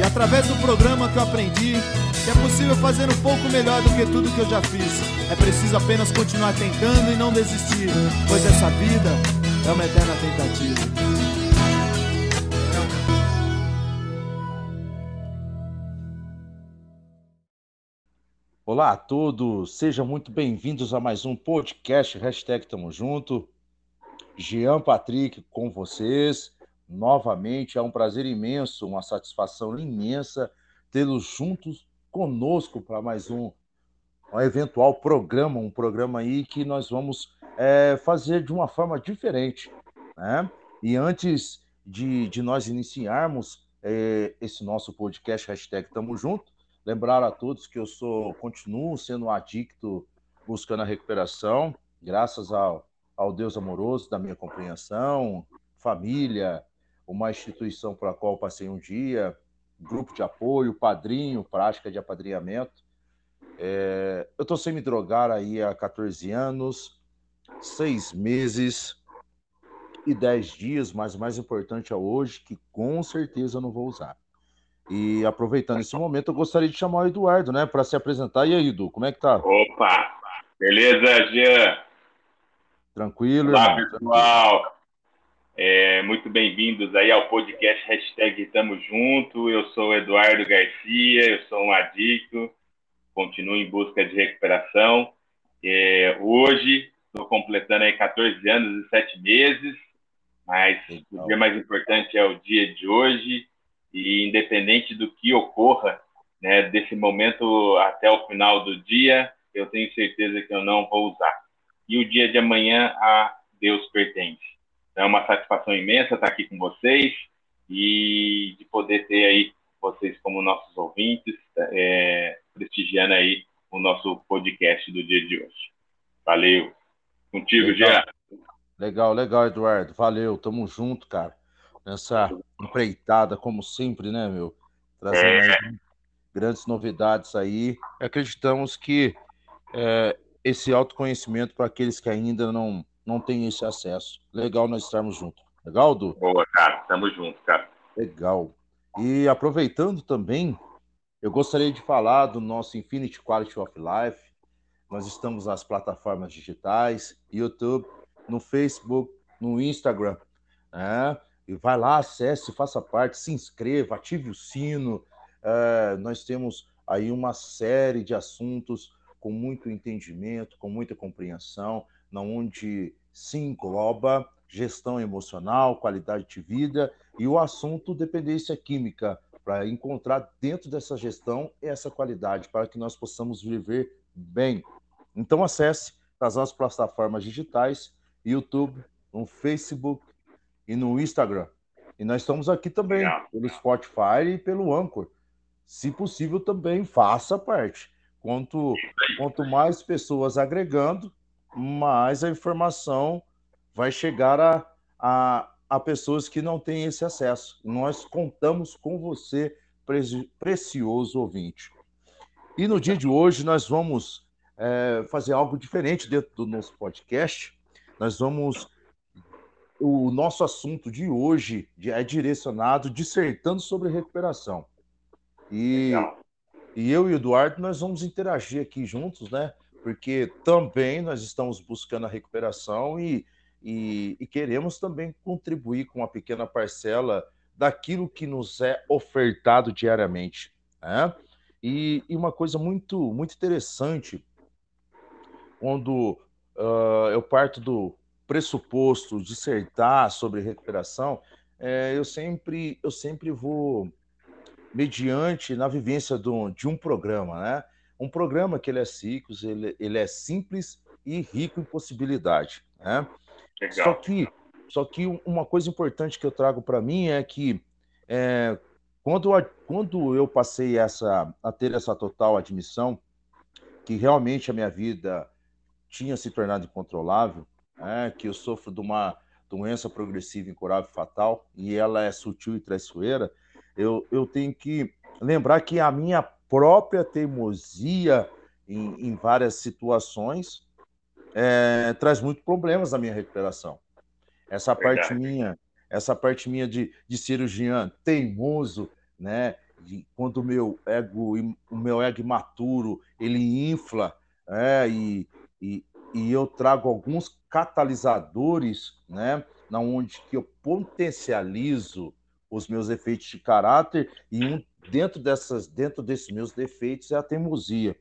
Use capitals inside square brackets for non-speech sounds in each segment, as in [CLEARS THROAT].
E através do programa que eu aprendi que é possível fazer um pouco melhor do que tudo que eu já fiz. É preciso apenas continuar tentando e não desistir, pois essa vida é uma eterna tentativa. Olá a todos, sejam muito bem-vindos a mais um podcast Hashtag Tamo Junto. Jean Patrick com vocês novamente. É um prazer imenso, uma satisfação imensa tê-los juntos conosco para mais um, um eventual programa, um programa aí que nós vamos é, fazer de uma forma diferente. Né? E antes de, de nós iniciarmos é, esse nosso podcast, hashtag Tamo Junto, lembrar a todos que eu sou, continuo sendo um adicto buscando a recuperação, graças ao, ao Deus amoroso da minha compreensão, família, uma instituição para a qual passei um dia, grupo de apoio, padrinho, prática de apadrinhamento. É, eu estou sem me drogar aí há 14 anos, seis meses e dez dias, mas o mais importante é hoje, que com certeza eu não vou usar. E aproveitando esse momento, eu gostaria de chamar o Eduardo, né, para se apresentar. E aí, Edu, como é que tá? Opa! Beleza, Jean? Tranquilo, Olá, irmão. pessoal. É, muito bem-vindos aí ao podcast hashtag Tamo Junto. Eu sou Eduardo Garcia, eu sou um adicto, continuo em busca de recuperação. É, hoje estou completando aí 14 anos e 7 meses, mas Legal. o dia mais importante é o dia de hoje e independente do que ocorra, né, desse momento até o final do dia, eu tenho certeza que eu não vou usar. E o dia de amanhã a Deus pertence. É uma satisfação imensa estar aqui com vocês e de poder ter aí vocês como nossos ouvintes, é, prestigiando aí o nosso podcast do dia de hoje. Valeu. Contigo, legal. Jean. Legal, legal, Eduardo. Valeu, tamo junto, cara. Nessa empreitada, como sempre, né, meu? Trazendo é. grandes novidades aí. Acreditamos que é, esse autoconhecimento para aqueles que ainda não não tem esse acesso. Legal nós estarmos juntos. Legal, Du? Boa, cara. Tamo junto, cara. Legal. E aproveitando também, eu gostaria de falar do nosso Infinity Quality of Life. Nós estamos nas plataformas digitais, YouTube, no Facebook, no Instagram. Né? E vai lá, acesse, faça parte, se inscreva, ative o sino. É, nós temos aí uma série de assuntos com muito entendimento, com muita compreensão, onde se engloba gestão emocional, qualidade de vida e o assunto dependência química, para encontrar dentro dessa gestão essa qualidade, para que nós possamos viver bem. Então acesse as nossas plataformas digitais, YouTube, no Facebook e no Instagram. E nós estamos aqui também pelo Spotify e pelo Anchor. Se possível, também faça parte. Quanto, quanto mais pessoas agregando, mais a informação vai chegar a, a, a pessoas que não têm esse acesso. Nós contamos com você, precioso ouvinte. E no dia de hoje nós vamos é, fazer algo diferente dentro do nosso podcast. Nós vamos. O nosso assunto de hoje é direcionado dissertando sobre recuperação. E, e eu e o Eduardo nós vamos interagir aqui juntos, né? Porque também nós estamos buscando a recuperação e, e, e, queremos também contribuir com uma pequena parcela daquilo que nos é ofertado diariamente. Né? E, e uma coisa muito, muito interessante, quando uh, eu parto do pressuposto dissertar sobre recuperação, é, eu, sempre, eu sempre vou mediante na vivência do, de um programa, né? Um programa que ele é simples, ele, ele é simples e rico em possibilidade. Né? Legal. Só que, só que uma coisa importante que eu trago para mim é que é, Quando, quando eu passei essa, a ter essa total admissão, que realmente a minha vida tinha se tornado incontrolável, é, que eu sofro de uma doença progressiva incurável e fatal, e ela é sutil e traiçoeira, eu, eu tenho que lembrar que a minha própria teimosia em, em várias situações é, traz muitos problemas na minha recuperação. Essa Verdade. parte minha, essa parte minha de, de cirurgião teimoso, né? De, quando o meu ego, o meu ego imaturo, ele infla, é, e, e, e eu trago alguns catalisadores, né? Na onde que eu potencializo os meus efeitos de caráter e um dentro dessas, dentro desses meus defeitos é a teimosia.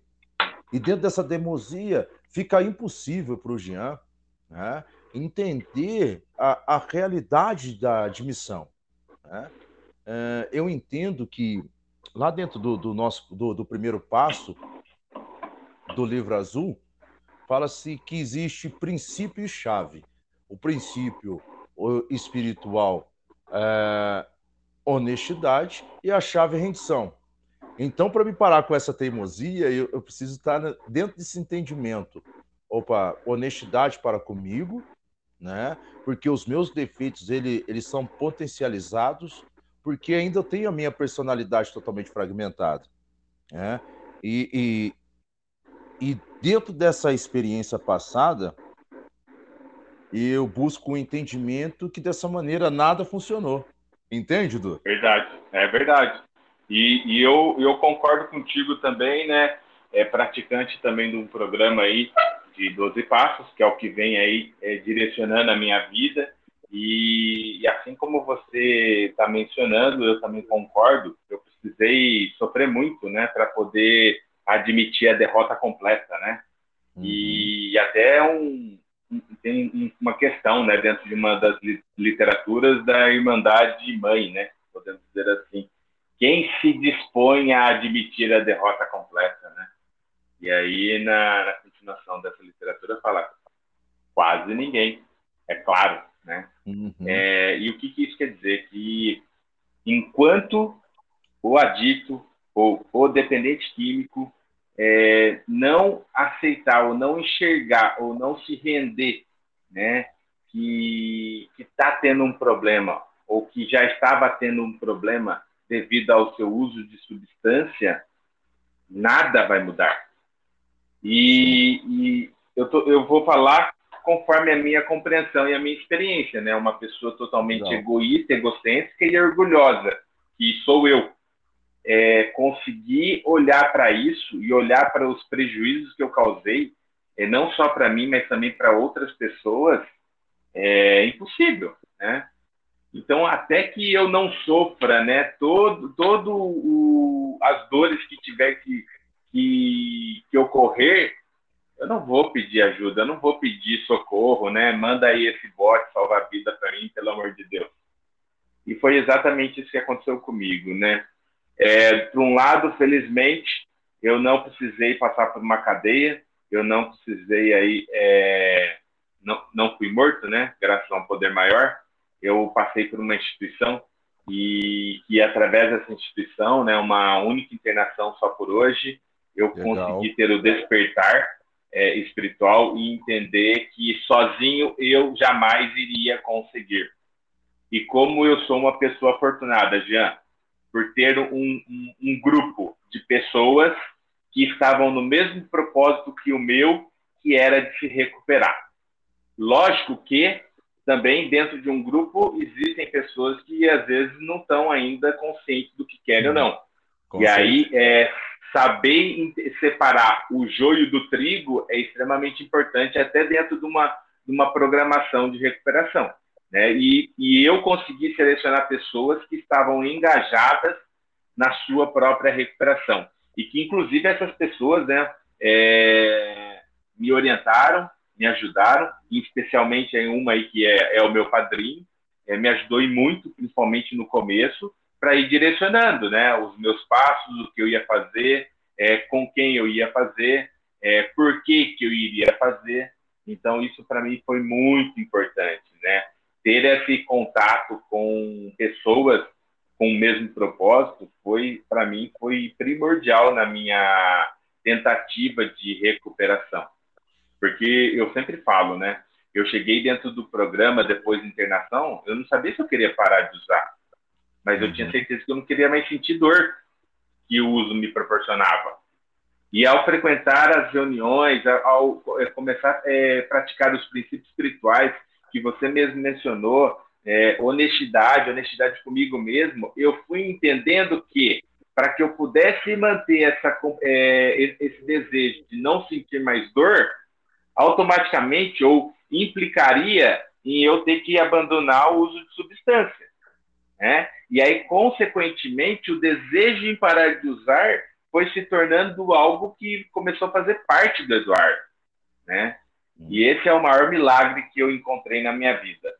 E dentro dessa teimosia fica impossível para o Jean né, entender a, a realidade da admissão. Né? É, eu entendo que lá dentro do, do nosso do, do, primeiro passo do livro azul fala-se que existe princípio e chave. O princípio espiritual é, honestidade e a chave é rendição. Então, para me parar com essa teimosia, eu, eu, preciso estar dentro desse entendimento. Opa, honestidade para comigo, né? Porque os meus defeitos ele, eles são potencializados, porque ainda eu tenho a minha personalidade totalmente fragmentada, né? E, e, e dentro dessa experiência passada, eu busco o um entendimento que dessa maneira nada funcionou. Entende, Du? Verdade, é verdade. E, e eu, eu concordo contigo também, né? É praticante também de um programa aí de 12 passos, que é o que vem aí é, direcionando a minha vida. E, e assim como você está mencionando, eu também concordo. Eu precisei sofrer muito, né, para poder admitir a derrota completa, né? Uhum. E até um, tem uma questão, né, dentro de uma das literaturas da Irmandade Mãe, né, podemos dizer assim. Quem se dispõe a admitir a derrota completa, né? E aí, na, na continuação dessa literatura, fala quase ninguém, é claro, né? Uhum. É, e o que, que isso quer dizer? Que enquanto o adicto ou o dependente químico é, não aceitar ou não enxergar ou não se render, né, que está tendo um problema ou que já estava tendo um problema devido ao seu uso de substância, nada vai mudar. E, e eu, tô, eu vou falar conforme a minha compreensão e a minha experiência, né? Uma pessoa totalmente Não. egoísta, egocêntrica e orgulhosa, que sou eu é, conseguir olhar para isso e olhar para os prejuízos que eu causei, é, não só para mim, mas também para outras pessoas, é impossível, né? Então, até que eu não sofra, né, todo, todo o, as dores que tiver que, que, que ocorrer, eu não vou pedir ajuda, eu não vou pedir socorro, né? Manda aí esse bote salvar a vida para mim, pelo amor de Deus. E foi exatamente isso que aconteceu comigo, né? É, por um lado, felizmente, eu não precisei passar por uma cadeia, eu não precisei aí, é, não, não fui morto, né? Graças a um poder maior. Eu passei por uma instituição e que através dessa instituição, né, uma única internação só por hoje, eu Legal. consegui ter o despertar é, espiritual e entender que sozinho eu jamais iria conseguir. E como eu sou uma pessoa afortunada, Jean, por ter um, um, um grupo de pessoas que estavam no mesmo propósito que o meu, que era de se recuperar. Lógico que também dentro de um grupo existem pessoas que às vezes não estão ainda conscientes do que querem ou não. Com e aí é, saber separar o joio do trigo é extremamente importante até dentro de uma, de uma programação de recuperação. Né? E, e eu consegui selecionar pessoas que estavam engajadas na sua própria recuperação. E que, inclusive, essas pessoas né, é, me orientaram, me ajudaram, especialmente em uma aí que é, é o meu padrinho, é, me ajudou e muito, principalmente no começo, para ir direcionando né, os meus passos, o que eu ia fazer, é, com quem eu ia fazer, é, por que, que eu iria fazer. Então, isso para mim foi muito importante, né? Ter esse contato com pessoas com o mesmo propósito, foi para mim foi primordial na minha tentativa de recuperação. Porque eu sempre falo, né? Eu cheguei dentro do programa depois da internação, eu não sabia se eu queria parar de usar, mas eu tinha uhum. certeza que eu não queria mais sentir dor que o uso me proporcionava. E ao frequentar as reuniões, ao é, começar a é, praticar os princípios espirituais que você mesmo mencionou, é, honestidade, honestidade comigo mesmo, eu fui entendendo que para que eu pudesse manter essa, é, esse desejo de não sentir mais dor, automaticamente ou implicaria em eu ter que abandonar o uso de substância. Né? E aí, consequentemente, o desejo em parar de usar foi se tornando algo que começou a fazer parte do Eduardo. Né? E esse é o maior milagre que eu encontrei na minha vida.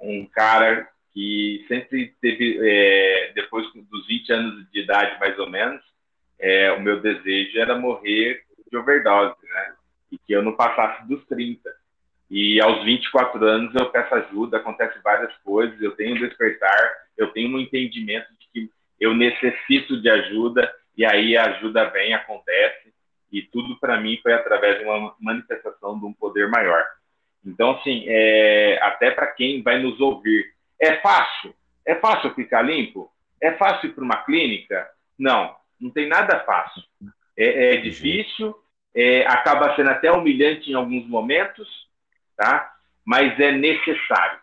Um cara que sempre teve, é, depois dos 20 anos de idade, mais ou menos, é, o meu desejo era morrer de overdose, né? E que eu não passasse dos 30. E aos 24 anos eu peço ajuda, acontece várias coisas, eu tenho despertar, eu tenho um entendimento de que eu necessito de ajuda, e aí a ajuda vem, acontece, e tudo para mim foi através de uma manifestação de um poder maior. Então, assim, é, até para quem vai nos ouvir, é fácil? É fácil ficar limpo? É fácil ir para uma clínica? Não, não tem nada fácil. É, é difícil, é, acaba sendo até humilhante em alguns momentos, tá? Mas é necessário.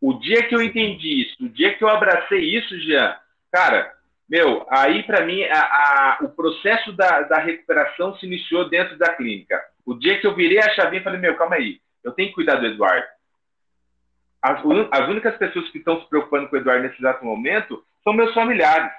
O dia que eu entendi isso, o dia que eu abracei isso, Jean, cara, meu, aí para mim a, a, o processo da, da recuperação se iniciou dentro da clínica. O dia que eu virei a chavinha, falei, meu, calma aí, eu tenho que cuidar do Eduardo. As, as únicas pessoas que estão se preocupando com o Eduardo nesse exato momento são meus familiares.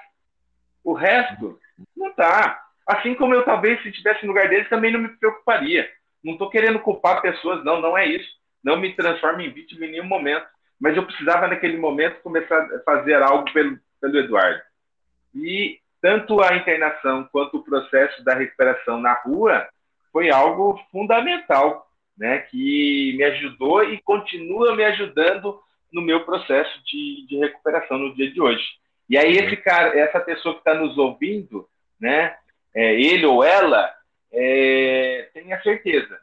O resto não tá. Assim como eu talvez se estivesse no lugar deles também não me preocuparia. Não estou querendo culpar pessoas, não, não é isso. Não me transforme em vítima em nenhum momento. Mas eu precisava naquele momento começar a fazer algo pelo, pelo Eduardo. E tanto a internação quanto o processo da recuperação na rua foi algo fundamental, né, que me ajudou e continua me ajudando no meu processo de, de recuperação no dia de hoje. E aí esse cara, essa pessoa que está nos ouvindo, né, é, ele ou ela, é, tenha certeza,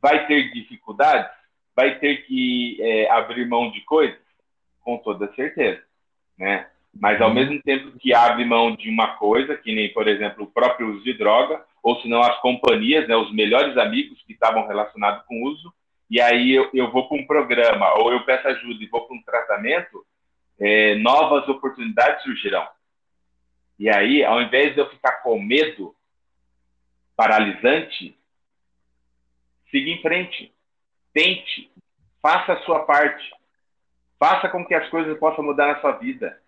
vai ter dificuldades, vai ter que é, abrir mão de coisas, com toda certeza, né? Mas ao mesmo tempo que abre mão de uma coisa, que nem, por exemplo, o próprio uso de droga, ou se não as companhias, né, os melhores amigos que estavam relacionados com o uso, e aí eu, eu vou para um programa, ou eu peço ajuda e vou para um tratamento, é, novas oportunidades surgirão. E aí, ao invés de eu ficar com medo paralisante, siga em frente, tente, faça a sua parte, faça com que as coisas possam mudar na sua vida.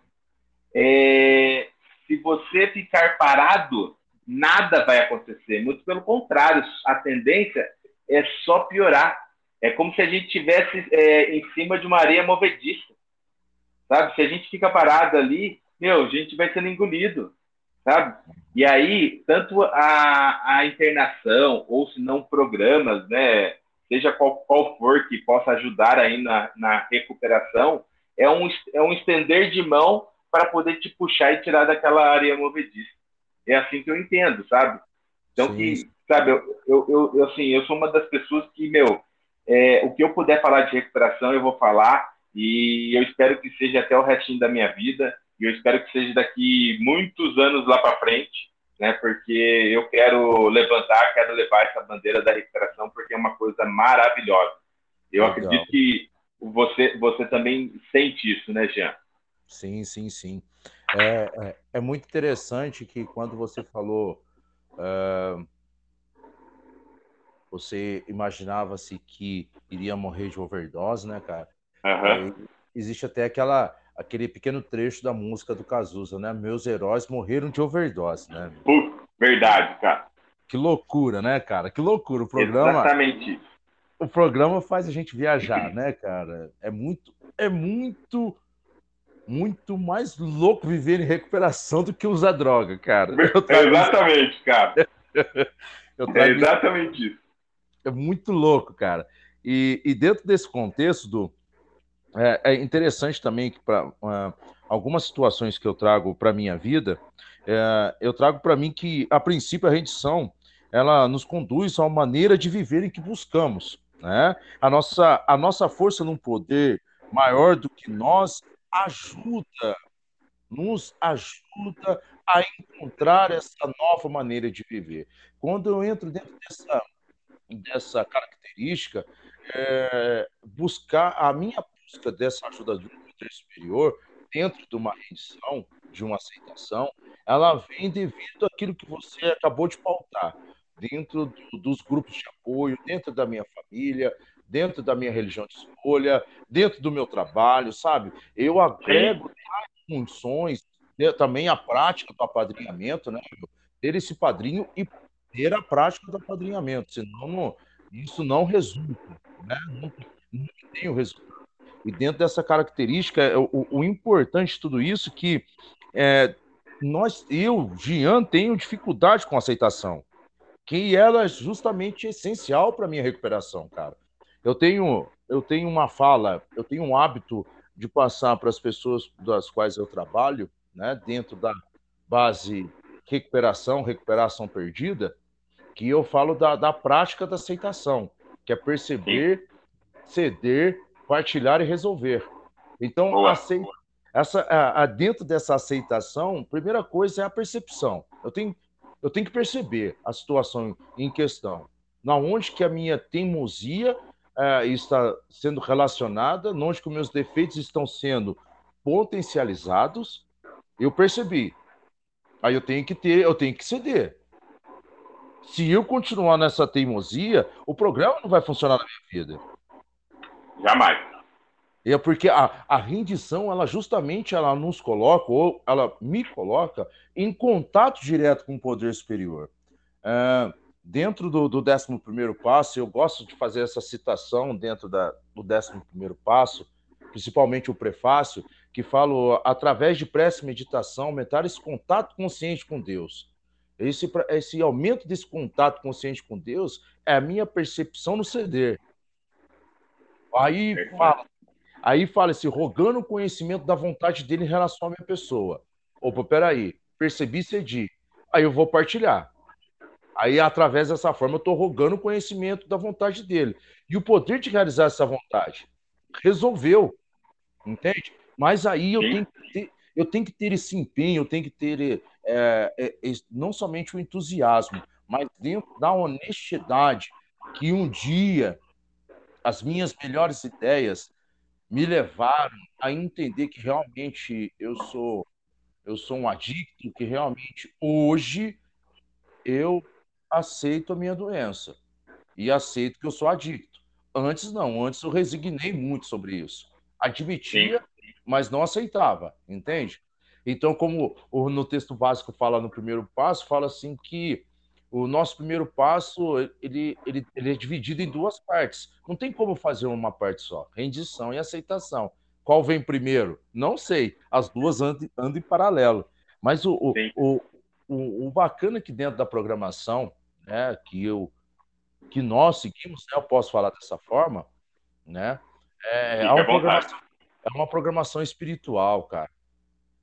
É, se você ficar parado, nada vai acontecer. Muito pelo contrário, a tendência é só piorar. É como se a gente estivesse é, em cima de uma areia movediça. Sabe? Se a gente fica parado ali, meu, a gente vai sendo engolido. Sabe? E aí, tanto a, a internação, ou se não programas, né, seja qual, qual for que possa ajudar aí na, na recuperação, é um, é um estender de mão para poder te puxar e tirar daquela areia movediça. É assim que eu entendo, sabe? Então, Sim. que, sabe, eu, eu, eu, assim, eu sou uma das pessoas que, meu, é, o que eu puder falar de recuperação, eu vou falar, e eu espero que seja até o restinho da minha vida, e eu espero que seja daqui muitos anos lá para frente, né? Porque eu quero levantar, quero levar essa bandeira da recuperação, porque é uma coisa maravilhosa. Eu Legal. acredito que você, você também sente isso, né, Jean? Sim, sim, sim. É, é, é, muito interessante que quando você falou, uh, você imaginava-se que iria morrer de overdose, né, cara? Uhum. existe até aquela, aquele pequeno trecho da música do Cazuza, né? Meus heróis morreram de overdose, né? verdade, cara. Que loucura, né, cara? Que loucura. O programa. Exatamente. O programa faz a gente viajar, [CLEARS THROAT] né, cara? É muito, é muito muito mais louco viver em recuperação do que usar droga, cara. Exatamente, [LAUGHS] isso. cara. é exatamente isso. É muito louco, cara. E, e, dentro desse contexto, do, é, é interessante também que para uh, algumas situações que eu trago para minha vida, é, eu trago para mim que a princípio a rendição ela nos conduz a uma maneira de viver em que buscamos, né? A nossa a nossa força num poder maior do que nós ajuda, nos ajuda a encontrar essa nova maneira de viver. Quando eu entro dentro dessa dessa característica, é, buscar a minha busca dessa ajuda de um superior dentro de uma rendição, de uma aceitação, ela vem devido àquilo que você acabou de pautar, dentro do, dos grupos de apoio, dentro da minha família, dentro da minha religião de escolha, dentro do meu trabalho, sabe? Eu agrego funções, né, também a prática do apadrinhamento, né? Ter esse padrinho e ter a prática do apadrinhamento, senão não, isso não resulta, né? Não, não tem o resultado. E dentro dessa característica, é, o, o importante de tudo isso é que é, nós, eu, Gian, tenho dificuldade com aceitação, que ela é justamente essencial para minha recuperação, cara. Eu tenho, eu tenho uma fala, eu tenho um hábito de passar para as pessoas das quais eu trabalho, né, dentro da base recuperação, recuperação perdida, que eu falo da, da prática da aceitação, que é perceber, ceder partilhar e resolver. Então, aceita, essa, a, a, dentro dessa aceitação, primeira coisa é a percepção. Eu tenho, eu tenho que perceber a situação em questão. Na onde que a minha teimosia é, está sendo relacionada, onde que meus defeitos estão sendo potencializados, eu percebi. Aí eu tenho que ter, eu tenho que ceder. Se eu continuar nessa teimosia, o programa não vai funcionar na minha vida. Jamais. É porque a, a rendição, ela justamente ela nos coloca, ou ela me coloca, em contato direto com o poder superior. É, dentro do, do 11 passo, eu gosto de fazer essa citação dentro da, do 11 passo, principalmente o prefácio, que fala, através de prece e meditação, aumentar esse contato consciente com Deus. Esse, esse aumento desse contato consciente com Deus é a minha percepção no ceder. Aí fala, aí fala-se, rogando o conhecimento da vontade dele em relação à minha pessoa. Opa, peraí, percebi cedi. Aí eu vou partilhar. Aí, através dessa forma, eu estou rogando o conhecimento da vontade dele. E o poder de realizar essa vontade. Resolveu. Entende? Mas aí eu tenho que ter, eu tenho que ter esse empenho, eu tenho que ter é, é, não somente o entusiasmo, mas dentro da honestidade que um dia as minhas melhores ideias me levaram a entender que realmente eu sou eu sou um adicto, que realmente hoje eu aceito a minha doença e aceito que eu sou adicto. Antes não, antes eu resignei muito sobre isso. Admitia, mas não aceitava, entende? Então, como no texto básico fala no primeiro passo, fala assim que o nosso primeiro passo ele, ele, ele é dividido em duas partes. Não tem como fazer uma parte só. Rendição e aceitação. Qual vem primeiro? Não sei. As duas andam, andam em paralelo. Mas o, o, o, o, o bacana aqui dentro da programação, né, que eu que nós seguimos, né, eu posso falar dessa forma, né? É, é, uma programação, é uma programação espiritual, cara.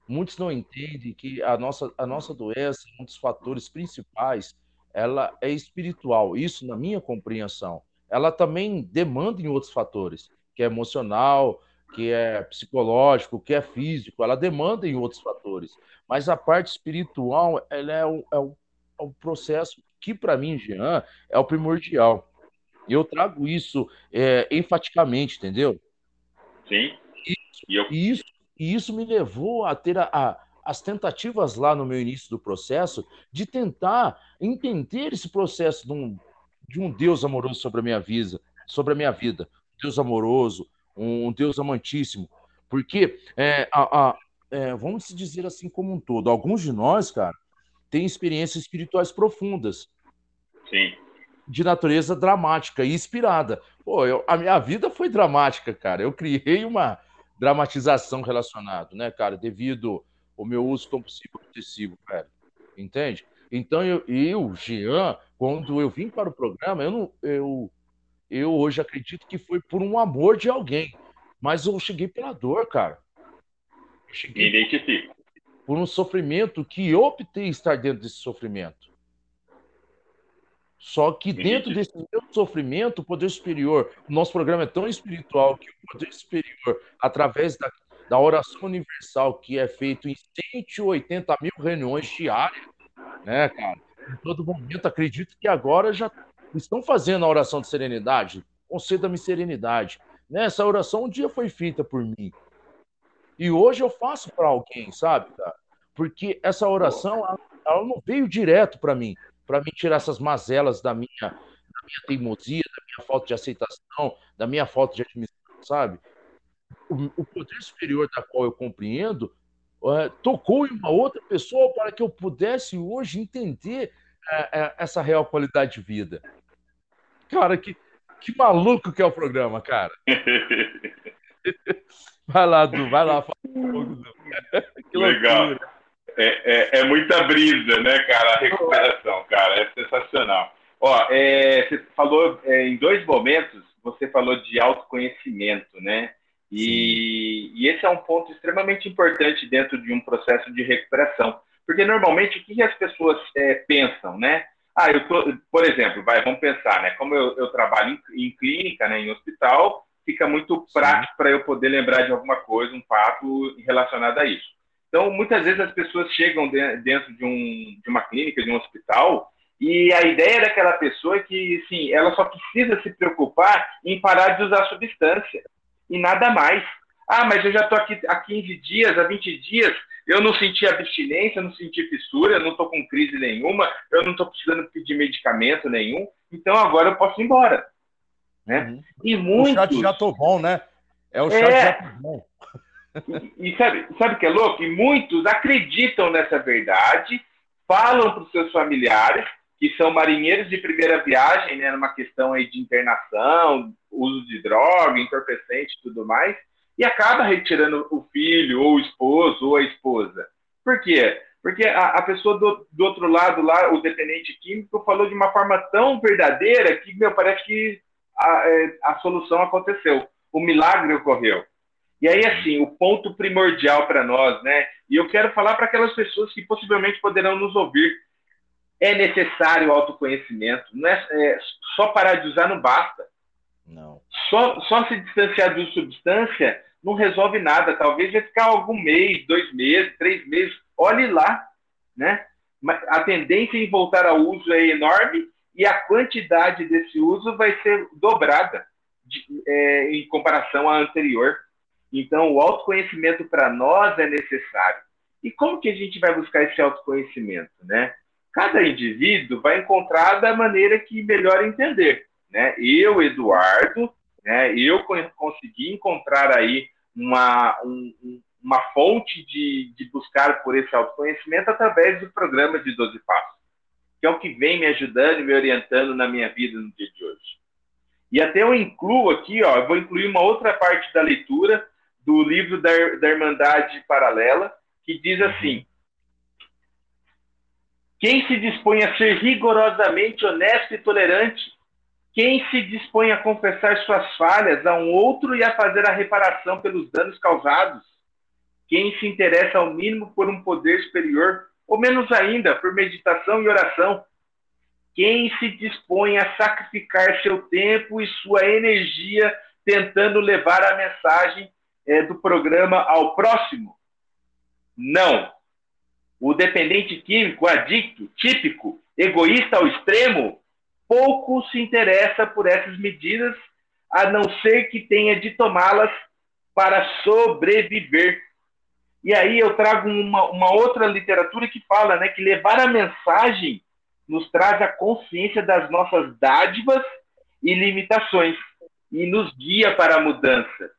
Muitos não entendem que a nossa, a nossa doença, um dos fatores principais ela é espiritual. Isso na minha compreensão. Ela também demanda em outros fatores, que é emocional, que é psicológico, que é físico. Ela demanda em outros fatores. Mas a parte espiritual, ela é o, é o, é o processo que para mim, Jean, é o primordial. Eu trago isso é, enfaticamente, entendeu? Sim. Isso, e, eu... isso, e isso me levou a ter a, a as tentativas lá no meu início do processo de tentar entender esse processo de um, de um Deus amoroso sobre a minha vida, sobre a minha vida, Deus amoroso, um Deus amantíssimo, porque é, a, a, é, vamos dizer assim como um todo, alguns de nós, cara, têm experiências espirituais profundas. Sim. De natureza dramática e inspirada. Pô, eu, a minha vida foi dramática, cara. Eu criei uma dramatização relacionada, né, cara, devido o meu uso compulsivo obsessivo, velho. Entende? Então, eu, eu, Jean, quando eu vim para o programa, eu, não, eu, eu hoje acredito que foi por um amor de alguém. Mas eu cheguei pela dor, cara. Eu cheguei identifico. Por um sofrimento que eu optei estar dentro desse sofrimento. Só que dentro desse meu sofrimento, o poder superior, o nosso programa é tão espiritual que o poder superior, através da, da oração universal, que é feito em 180 mil reuniões diárias, né, cara? Em todo momento, acredito que agora já estão fazendo a oração de serenidade. Conceda-me serenidade. Né? Essa oração um dia foi feita por mim. E hoje eu faço para alguém, sabe, cara? Porque essa oração, ela, ela não veio direto para mim para me tirar essas mazelas da minha, da minha teimosia, da minha falta de aceitação, da minha falta de admissão, sabe? O, o poder superior da qual eu compreendo uh, tocou em uma outra pessoa para que eu pudesse hoje entender uh, uh, essa real qualidade de vida. Cara, que, que maluco que é o programa, cara. [LAUGHS] vai lá, Du, vai lá. Fala um pouco, [LAUGHS] que Legal. É, é, é, muita brisa, né, cara? A recuperação, cara, é sensacional. Ó, é, você falou é, em dois momentos, você falou de autoconhecimento, né? E, e, esse é um ponto extremamente importante dentro de um processo de recuperação, porque normalmente o que as pessoas é, pensam, né? Ah, eu tô, por exemplo, vai, vamos pensar, né? Como eu, eu trabalho em, em, clínica, né, em hospital, fica muito prático para eu poder lembrar de alguma coisa, um fato relacionado a isso. Então, muitas vezes as pessoas chegam dentro de, um, de uma clínica, de um hospital, e a ideia daquela pessoa é que, sim, ela só precisa se preocupar em parar de usar substância e nada mais. Ah, mas eu já estou aqui há 15 dias, há 20 dias, eu não senti abstinência, não senti fissura, não estou com crise nenhuma, eu não estou precisando pedir medicamento nenhum, então agora eu posso ir embora. Né? Uhum. E muitos... O de já tô bom, né? É o chá é... já tô bom. E, sabe, sabe o que é louco? E muitos acreditam nessa verdade, falam para os seus familiares, que são marinheiros de primeira viagem, né, numa questão aí de internação, uso de droga, entorpecente e tudo mais, e acaba retirando o filho, ou o esposo, ou a esposa. Por quê? Porque a, a pessoa do, do, outro lado lá, o dependente químico, falou de uma forma tão verdadeira que, meu, parece que a, é, a solução aconteceu. O milagre ocorreu. E aí, assim, o ponto primordial para nós, né? E eu quero falar para aquelas pessoas que possivelmente poderão nos ouvir. É necessário autoconhecimento. Não é, é só parar de usar não basta. Não. Só, só se distanciar de substância não resolve nada. Talvez vai ficar algum mês, dois meses, três meses. Olhe lá, né? A tendência em voltar ao uso é enorme e a quantidade desse uso vai ser dobrada de, é, em comparação à anterior. Então, o autoconhecimento para nós é necessário. E como que a gente vai buscar esse autoconhecimento, né? Cada indivíduo vai encontrar da maneira que melhor entender, né? Eu, Eduardo, né? Eu consegui encontrar aí uma, um, uma fonte de, de buscar por esse autoconhecimento através do programa de 12 Passos, que é o que vem me ajudando e me orientando na minha vida no dia de hoje. E até eu incluo aqui, ó, eu vou incluir uma outra parte da leitura do livro da, da Irmandade Paralela, que diz assim: Quem se dispõe a ser rigorosamente honesto e tolerante, quem se dispõe a confessar suas falhas a um outro e a fazer a reparação pelos danos causados, quem se interessa ao mínimo por um poder superior, ou menos ainda, por meditação e oração, quem se dispõe a sacrificar seu tempo e sua energia tentando levar a mensagem é, do programa ao próximo? Não. O dependente químico, adicto, típico, egoísta ao extremo, pouco se interessa por essas medidas, a não ser que tenha de tomá-las para sobreviver. E aí eu trago uma, uma outra literatura que fala né, que levar a mensagem nos traz a consciência das nossas dádivas e limitações e nos guia para a mudança.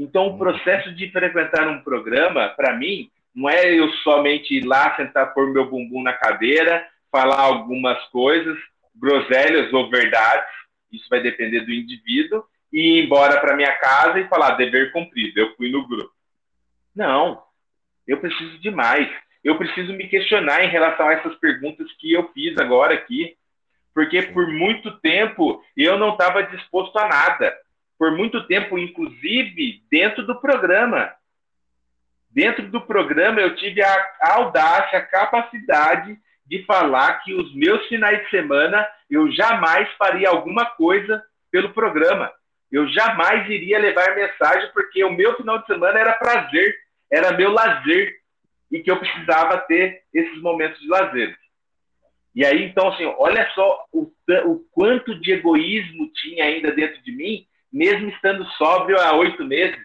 Então, o processo de frequentar um programa, para mim, não é eu somente ir lá, sentar, pôr meu bumbum na cadeira, falar algumas coisas, groselhas ou verdades, isso vai depender do indivíduo, e ir embora para minha casa e falar dever cumprido, eu fui no grupo. Não, eu preciso de mais. Eu preciso me questionar em relação a essas perguntas que eu fiz agora aqui, porque por muito tempo eu não estava disposto a nada por muito tempo, inclusive dentro do programa. Dentro do programa, eu tive a, audácia, a capacidade de falar que os meus finais de semana eu jamais faria alguma coisa pelo programa. Eu jamais iria levar mensagem, porque o meu final de semana era prazer, era meu lazer, e que eu precisava ter esses momentos de lazer. E aí, então, assim, olha só o, o quanto de egoísmo tinha ainda dentro de mim, mesmo estando sóbrio há oito meses,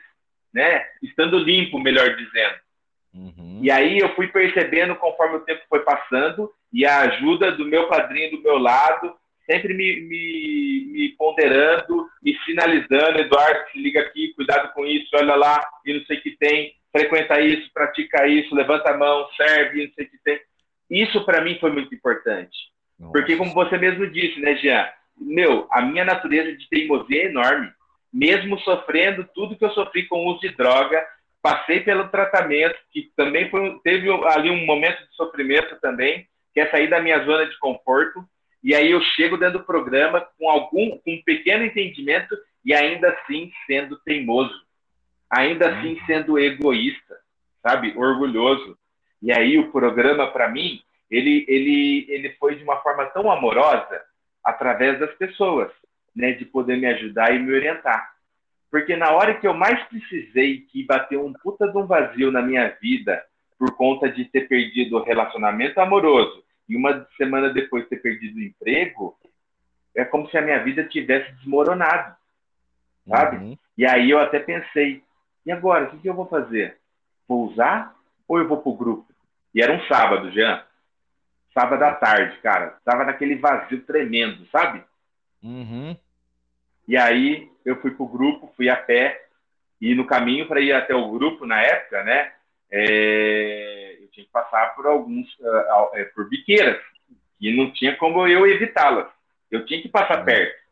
né? Estando limpo, melhor dizendo. Uhum. E aí eu fui percebendo conforme o tempo foi passando e a ajuda do meu padrinho do meu lado, sempre me, me, me ponderando, me sinalizando, Eduardo, se liga aqui, cuidado com isso, olha lá, e não sei o que tem, frequenta isso, pratica isso, levanta a mão, serve, não sei o que tem. Isso para mim foi muito importante. Nossa. Porque como você mesmo disse, né, Jean? Meu, a minha natureza de teimosia é enorme. Mesmo sofrendo tudo que eu sofri com o uso de droga, passei pelo tratamento, que também foi, teve ali um momento de sofrimento também, que é sair da minha zona de conforto, e aí eu chego dentro do programa com algum com um pequeno entendimento e ainda assim sendo teimoso, ainda assim uhum. sendo egoísta, sabe, orgulhoso. E aí o programa para mim, ele ele ele foi de uma forma tão amorosa através das pessoas, né, de poder me ajudar e me orientar. Porque na hora que eu mais precisei que bateu um puta de um vazio na minha vida por conta de ter perdido o relacionamento amoroso, e uma semana depois ter perdido o emprego, é como se a minha vida tivesse desmoronado, sabe? Uhum. E aí eu até pensei, e agora, o que, que eu vou fazer? Vou usar ou eu vou pro grupo? E era um sábado, Jean. Sábado à tarde, cara. Tava naquele vazio tremendo, sabe? Uhum. E aí eu fui pro grupo, fui a pé, e no caminho para ir até o grupo, na época, né? É tinha que passar por alguns, uh, por biqueiras, e não tinha como eu evitá-las. Eu tinha que passar uhum. perto.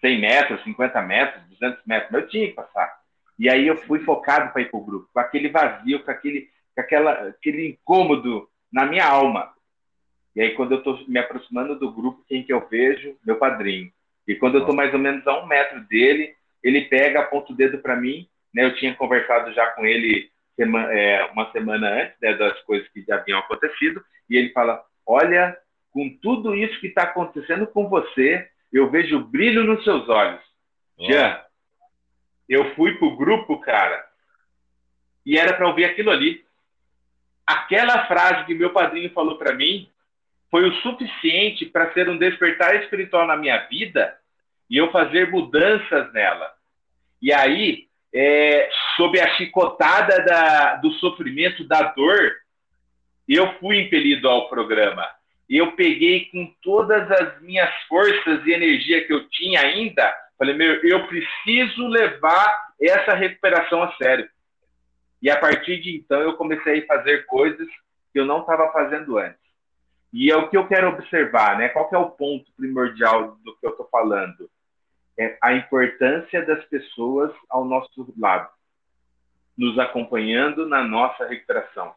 100 metros, 50 metros, 200 metros, mas eu tinha que passar. E aí eu fui focado para ir para o grupo, com aquele vazio, com aquele, com aquela, aquele incômodo na minha alma. E aí, quando eu estou me aproximando do grupo, quem que eu vejo? Meu padrinho. E quando eu estou mais ou menos a um metro dele, ele pega, aponta o dedo para mim. Né? Eu tinha conversado já com ele semana, é, uma semana antes né, das coisas que já haviam acontecido, e ele fala: Olha, com tudo isso que está acontecendo com você, eu vejo brilho nos seus olhos. Oh. Jean, eu fui pro grupo, cara, e era para ouvir aquilo ali. Aquela frase que meu padrinho falou para mim foi o suficiente para ser um despertar espiritual na minha vida e eu fazer mudanças nela. E aí é, sob a chicotada da, do sofrimento, da dor, eu fui impelido ao programa. Eu peguei com todas as minhas forças e energia que eu tinha ainda, falei, meu, eu preciso levar essa recuperação a sério. E a partir de então eu comecei a fazer coisas que eu não estava fazendo antes. E é o que eu quero observar, né? Qual é o ponto primordial do que eu estou falando? é a importância das pessoas ao nosso lado, nos acompanhando na nossa recuperação.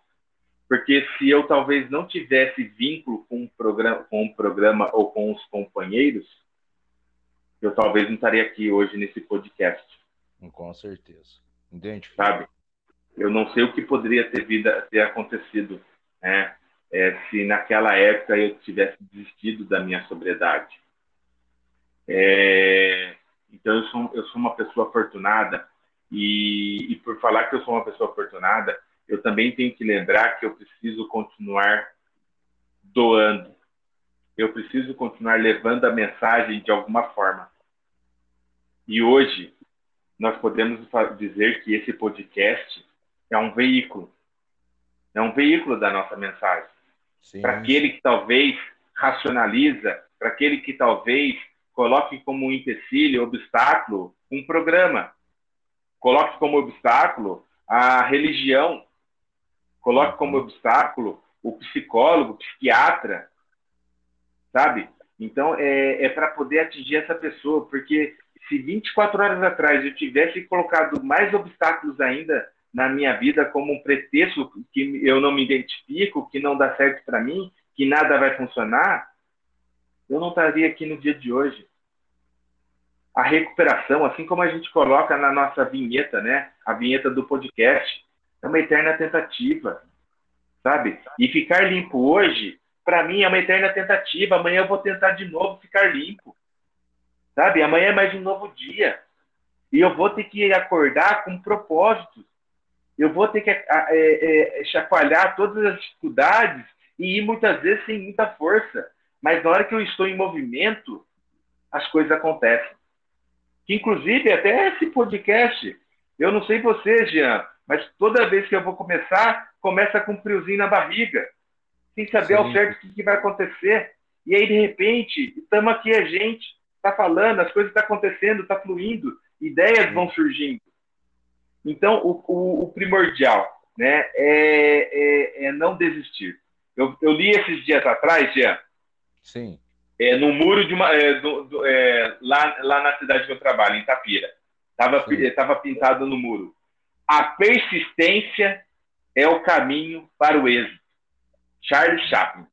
Porque se eu talvez não tivesse vínculo com o programa, com o programa ou com os companheiros, eu talvez não estaria aqui hoje nesse podcast. Com certeza. Entende? Sabe? Eu não sei o que poderia ter, vida, ter acontecido né? É, se naquela época eu tivesse desistido da minha sobriedade. É, então, eu sou, eu sou uma pessoa afortunada, e, e por falar que eu sou uma pessoa afortunada, eu também tenho que lembrar que eu preciso continuar doando. Eu preciso continuar levando a mensagem de alguma forma. E hoje, nós podemos dizer que esse podcast é um veículo. É um veículo da nossa mensagem. Para aquele que talvez racionaliza, para aquele que talvez coloque como empecilho, obstáculo, um programa. Coloque como obstáculo a religião. Coloque como obstáculo o psicólogo, o psiquiatra. Sabe? Então, é, é para poder atingir essa pessoa, porque se 24 horas atrás eu tivesse colocado mais obstáculos ainda na minha vida como um pretexto que eu não me identifico, que não dá certo para mim, que nada vai funcionar, eu não estaria aqui no dia de hoje. a recuperação, assim como a gente coloca na nossa vinheta, né? A vinheta do podcast, é uma eterna tentativa, sabe? E ficar limpo hoje, para mim, é uma eterna tentativa. Amanhã eu vou tentar de novo ficar limpo, sabe? Amanhã é mais um novo dia. E eu vou ter que acordar com propósitos. Eu vou ter que é, é, chacoalhar todas as dificuldades e ir muitas vezes sem muita força. Mas na hora que eu estou em movimento, as coisas acontecem. Que, inclusive, até esse podcast, eu não sei você, Jean, mas toda vez que eu vou começar, começa com um friozinho na barriga, sem saber Sim. ao certo o que, que vai acontecer. E aí, de repente, estamos aqui a gente, está falando, as coisas estão tá acontecendo, está fluindo, ideias vão surgindo. Então, o, o, o primordial né, é, é, é, não desistir. Eu, eu, li esses dias atrás, Jean, Sim. É, no muro de uma. É, do, do, é, lá, lá na cidade que eu trabalho, em Tapira. Estava pintado no muro. A persistência é o caminho para o êxito. Charles Chaplin.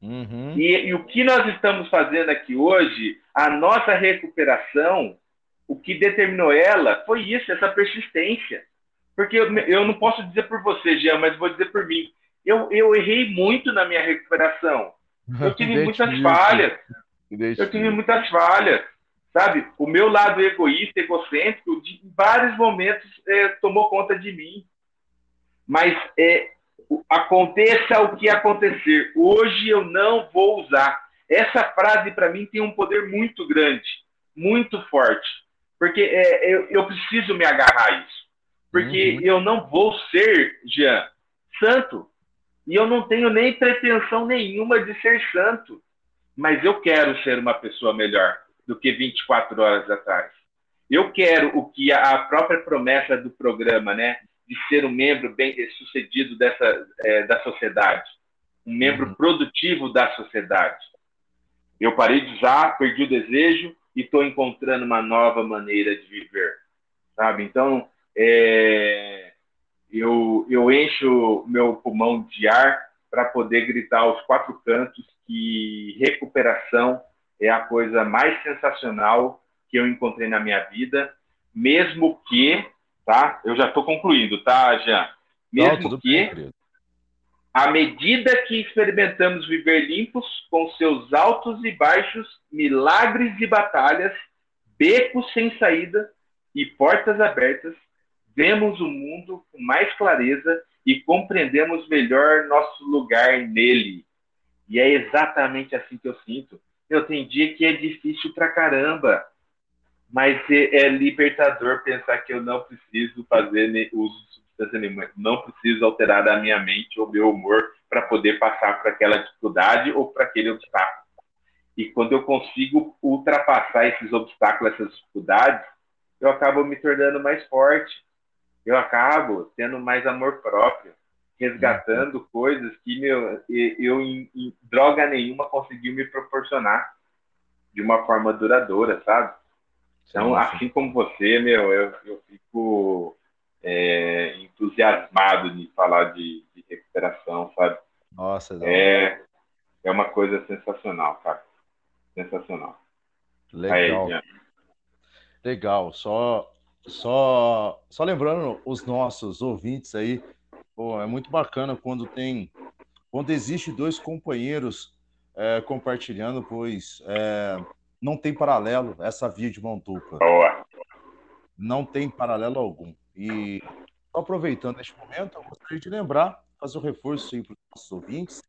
Uhum. E, e, o que nós estamos fazendo aqui hoje, a nossa recuperação, o que determinou ela foi isso, essa persistência. Porque eu, eu não posso dizer por você, Jean, mas vou dizer por mim. Eu, eu errei muito na minha recuperação. Eu [LAUGHS] tive muitas falhas. Eu tive muitas falhas. Sabe? O meu lado egoísta, egocêntrico, de, em vários momentos é, tomou conta de mim. Mas é, aconteça o que acontecer, hoje eu não vou usar. Essa frase, para mim, tem um poder muito grande, muito forte. Porque é, eu, eu, preciso me agarrar a isso. Porque uhum. eu não vou ser, Jean, santo. E eu não tenho nem pretensão nenhuma de ser santo. Mas eu quero ser uma pessoa melhor do que 24 horas atrás. Eu quero o que a própria promessa do programa, né, de ser um membro bem sucedido dessa é, da sociedade, um membro uhum. produtivo da sociedade. Eu parei de usar, perdi o desejo e estou encontrando uma nova maneira de viver, sabe? Então, é, eu, eu encho meu pulmão de ar para poder gritar aos quatro cantos que recuperação é a coisa mais sensacional que eu encontrei na minha vida, mesmo que, tá? Eu já estou concluindo, tá, Jean? Mesmo Não, que, bem, à medida que experimentamos viver limpos, com seus altos e baixos, milagres e batalhas, becos sem saída e portas abertas, vemos o mundo com mais clareza e compreendemos melhor nosso lugar nele. E é exatamente assim que eu sinto. Eu tenho dia que é difícil pra caramba, mas é, é libertador pensar que eu não preciso fazer uso substância nenhuma, não preciso alterar a minha mente ou meu humor para poder passar por aquela dificuldade ou para aquele obstáculo. E quando eu consigo ultrapassar esses obstáculos, essas dificuldades, eu acabo me tornando mais forte. Eu acabo tendo mais amor próprio resgatando uhum. coisas que meu, eu, em, em, droga nenhuma, conseguiu me proporcionar de uma forma duradoura, sabe? Então, sim, sim. assim como você, meu, eu, eu fico é, entusiasmado de falar de, de, recuperação, sabe? Nossa, é, é uma coisa sensacional, cara. Sensacional. Legal. Aí, Legal. Só, só, só lembrando os nossos ouvintes aí, Pô, é muito bacana quando tem, quando existe dois companheiros é, compartilhando, pois é, não tem paralelo essa via de mão dupla. Boa. Não tem paralelo algum. E aproveitando este momento, eu gostaria de lembrar, fazer o um reforço aí para os nossos ouvintes,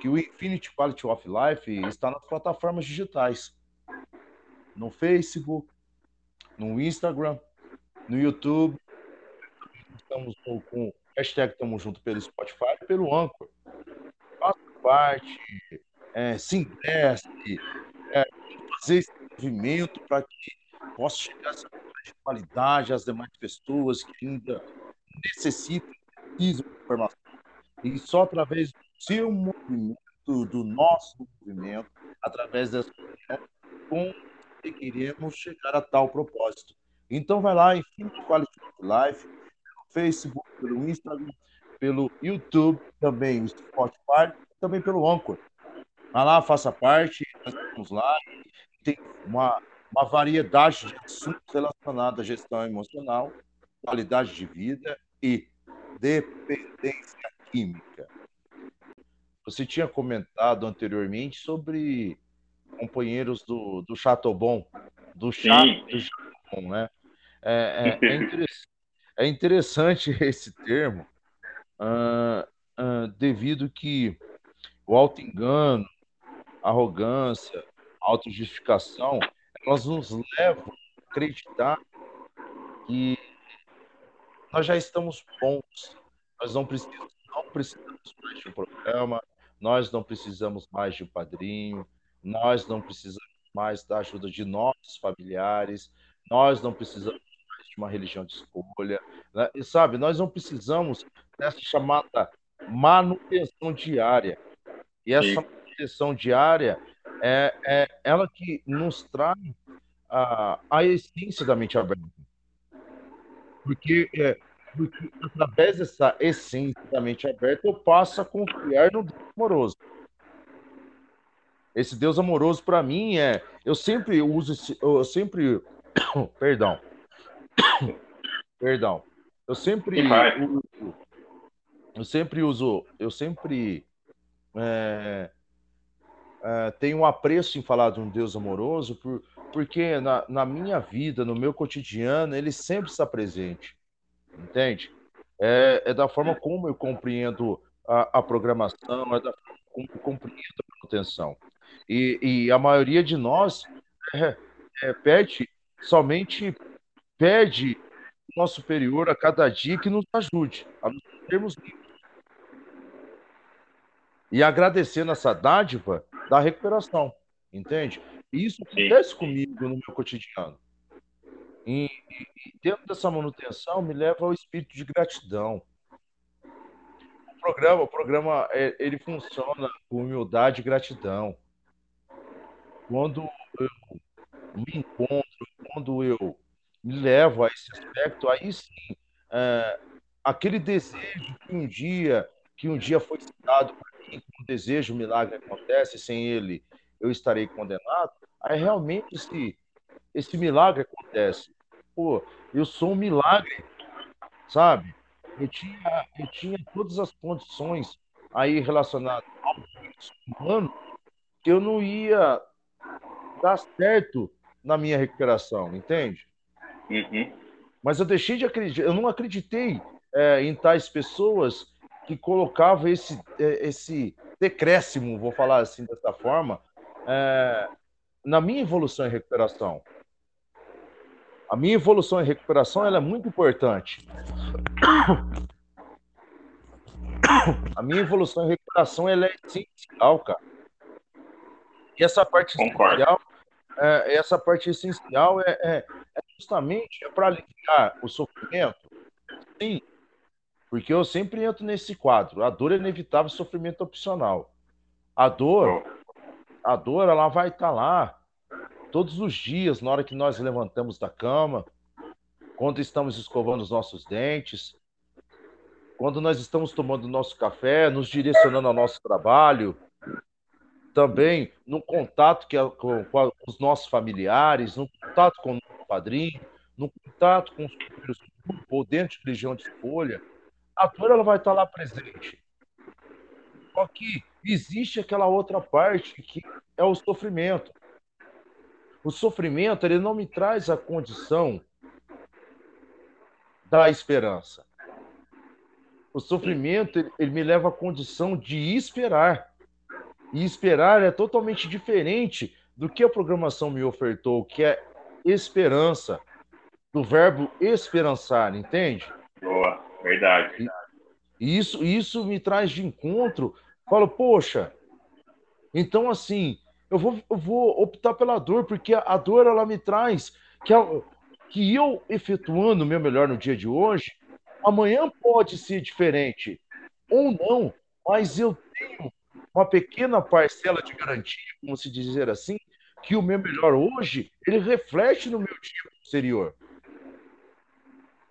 que o Infinity Quality of Life está nas plataformas digitais. No Facebook, no Instagram, no YouTube. Estamos com Hashtag Tamo Junto pelo Spotify e pelo Anchor. Faça parte, é, se interesse, é, fazer esse movimento para que possa chegar essa de qualidade às demais pessoas que ainda necessitam, precisam de informação. E só através do seu movimento, do nosso movimento, através dessa conseguiremos chegar a tal propósito. Então vai lá, Infinity Quality Life, Facebook, pelo Instagram, pelo YouTube, também no Spotify, também pelo Anchor. Vá lá, faça parte, nós estamos lá. Tem uma, uma variedade de assuntos relacionados à gestão emocional, qualidade de vida e dependência química. Você tinha comentado anteriormente sobre companheiros do, do Chateaubon, do chá do Chateaubon, né? É, é, é, [LAUGHS] interessante, é, interessante, [LAUGHS] esse termo, uh, uh, devido que o auto-engano, arrogância, autojustificação, elas nos levam a acreditar que nós já estamos bons, nós não precisamos, não precisamos mais de um programa, nós não precisamos mais de um padrinho, nós não precisamos mais da ajuda de nossos familiares, nós não precisamos mais de uma religião de escolha, né? e sabe, nós não precisamos dessa chamada manutenção diária. E essa Sim. Manutenção diária é, é ela que nos traz a, a essência da mente aberta. Porque, é, porque através dessa essência da mente aberta, eu passo a confiar no Deus amoroso. Esse Deus amoroso, para mim, é. Eu sempre uso esse. Eu sempre. [COUGHS] Perdão. [COUGHS] Perdão. Eu sempre. Uso, eu sempre uso. Eu sempre. É, é, tenho um apreço em falar de um Deus amoroso, por, porque na, na minha vida, no meu cotidiano, ele sempre está presente. Entende? É, é da forma como eu compreendo a, a programação, é da forma como eu compreendo a manutenção. E, e a maioria de nós é, é, pede, somente pede o nosso superior a cada dia que nos ajude a nos termos livres. E agradecendo essa dádiva da recuperação, entende? E isso acontece comigo no meu cotidiano. E, e, dentro dessa manutenção me leva ao espírito de gratidão. O programa, o programa é, ele funciona com humildade e gratidão. Quando eu me encontro, quando eu me levo a esse aspecto, aí sim, é, aquele desejo que um dia, que um dia foi citado para mim, um desejo, um milagre acontece, sem ele eu estarei condenado, aí realmente esse, esse milagre acontece. Pô, eu sou um milagre, sabe? Eu tinha, eu tinha todas as condições aí relacionadas ao humano que eu não ia dar certo na minha recuperação, entende? Uhum. Mas eu deixei de acreditar, eu não acreditei é, em tais pessoas que colocavam esse, é, esse decréscimo, vou falar assim dessa forma, é, na minha evolução e recuperação. A minha evolução e recuperação ela é muito importante. A minha evolução e recuperação ela é essencial, cara. E essa parte Concordo. essencial é, essa parte essencial é, é, é justamente é para aliviar o sofrimento. Sim, porque eu sempre entro nesse quadro. A dor é inevitável, sofrimento opcional. A dor, a dor, ela vai estar tá lá todos os dias, na hora que nós levantamos da cama, quando estamos escovando os nossos dentes, quando nós estamos tomando nosso café, nos direcionando ao nosso trabalho, também no contato que, com, com, os nossos familiares, no contato com o nosso padrinho, no contato com os filhos do grupo ou dentro de religião de escolha, a dor ela vai estar lá presente. Só que existe aquela outra parte que é o sofrimento. O sofrimento ele não me traz a condição da esperança. O sofrimento ele, ele me leva à condição de esperar. E esperar é totalmente diferente do que a programação me ofertou, que é esperança, do verbo esperançar, entende? Boa, verdade. E isso, isso me traz de encontro. Falo, poxa, então assim, eu vou, eu vou optar pela dor, porque a, a dor ela me traz que, a, que eu efetuando o meu melhor no dia de hoje, amanhã pode ser diferente ou não, mas eu tenho uma pequena parcela de garantia, como se dizer assim, que o meu melhor hoje, ele reflete no meu dia posterior.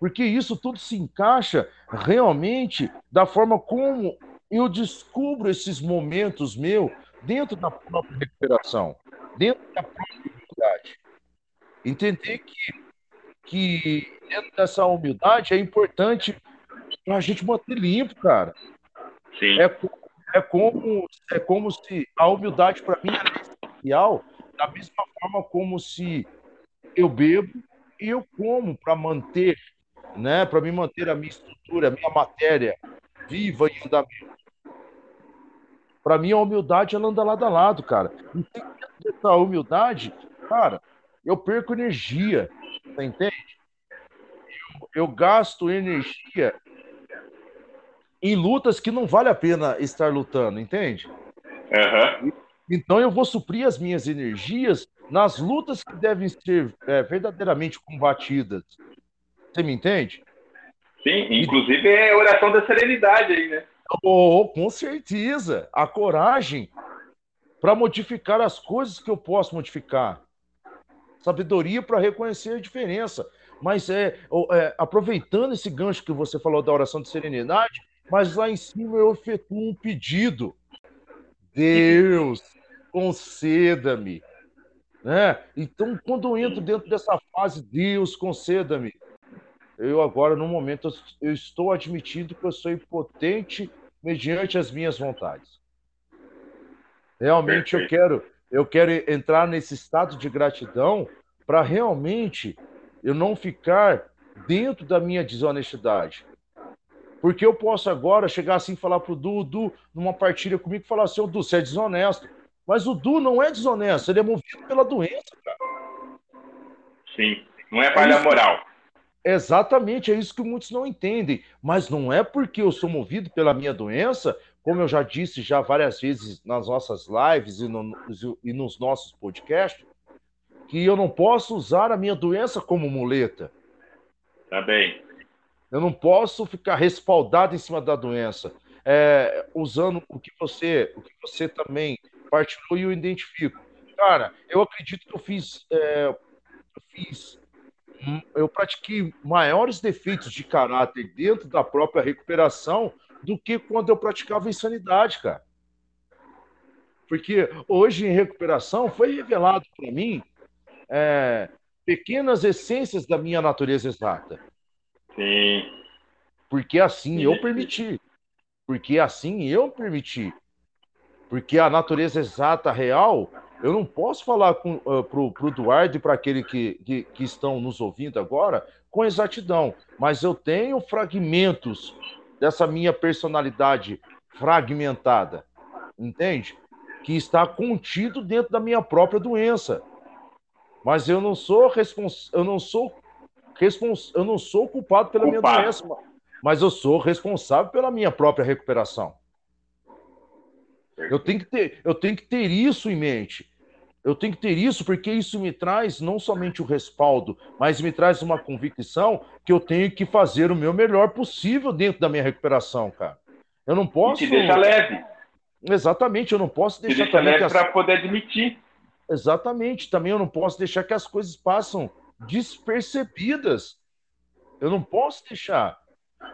Porque isso tudo se encaixa realmente da forma como eu descubro esses momentos meus dentro da própria recuperação, dentro da própria dificuldade. Entender que, que dentro dessa humildade é importante para a gente manter limpo, cara. Sim. É, é, como, é como se a humildade para mim é essencial, da mesma forma como se eu bebo e eu como para manter, né, para me manter a minha estrutura, a minha matéria viva em andamento. Para mim, a humildade ela anda lado a lado, cara. E essa humildade, cara, eu perco energia, você entende? Eu, eu gasto energia em lutas que não vale a pena estar lutando, entende? Uhum. Então eu vou suprir as minhas energias nas lutas que devem ser é, verdadeiramente combatidas. Você me entende? Sim, inclusive é a oração da serenidade aí, né? Oh, com certeza. A coragem para modificar as coisas que eu posso modificar. Sabedoria para reconhecer a diferença. Mas é, é, aproveitando esse gancho que você falou da oração de serenidade, mas lá em cima eu efetuo um pedido. Deus, conceda-me. Né? Então, quando eu entro dentro dessa fase, Deus, conceda-me. Eu agora, no momento, eu estou admitindo que eu sou impotente mediante as minhas vontades. Realmente eu quero, eu quero entrar nesse estado de gratidão para realmente eu não ficar dentro da minha desonestidade. Porque eu posso agora chegar assim e falar pro Du, Du, numa partilha comigo, falar assim, ô Du, você é desonesto. Mas o Du não é desonesto, ele é movido pela doença, cara. Sim, não é falha é moral. Exatamente, é isso que muitos não entendem. Mas não é porque eu sou movido pela minha doença, como eu já disse já várias vezes nas nossas lives e, no, e nos nossos podcasts, que eu não posso usar a minha doença como muleta. Tá bem. Eu não posso ficar respaldado em cima da doença. É, usando o que você, o que você também partilhou e eu identifico. Cara, eu acredito que eu fiz, é, eu fiz eu pratiquei maiores defeitos de caráter dentro da própria recuperação do que quando eu praticava insanidade, cara. Porque hoje em recuperação foi revelado para mim é, pequenas essências da minha natureza exata. Sim. Porque assim eu permiti. Porque assim eu permiti. Porque a natureza exata real eu não posso falar uh, para o Eduardo e para aquele que, que, que estão nos ouvindo agora com exatidão, mas eu tenho fragmentos dessa minha personalidade fragmentada, entende? Que está contido dentro da minha própria doença. Mas eu não sou respons... eu não sou respons... eu não sou culpado pela Culpado. minha doença, mas eu sou responsável pela minha própria recuperação. Eu tenho que ter, eu tenho que ter isso em mente. Eu tenho que ter isso porque isso me traz não somente o respaldo, mas me traz uma convicção que eu tenho que fazer o meu melhor possível dentro da minha recuperação, cara. Eu não posso. E te deixa leve. Exatamente, eu não posso deixar. Te deixa leve as... para poder admitir. Exatamente, também eu não posso deixar que as coisas passem despercebidas. Eu não posso deixar,